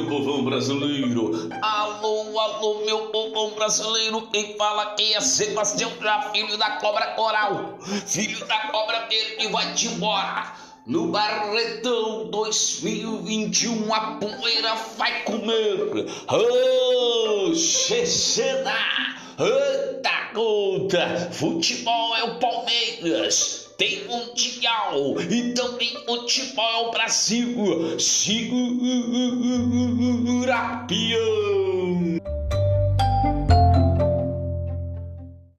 brasileiro. Alô, alô, meu povo brasileiro. Quem fala aqui é Sebastião já filho da cobra coral. Filho da cobra verde vai-te embora. No Barretão 2021 a poeira vai comer. Oh, Chechena! Eita conta! Futebol é o Palmeiras! Tem Mundial e também futebol é o Brasil! Segura, campeão.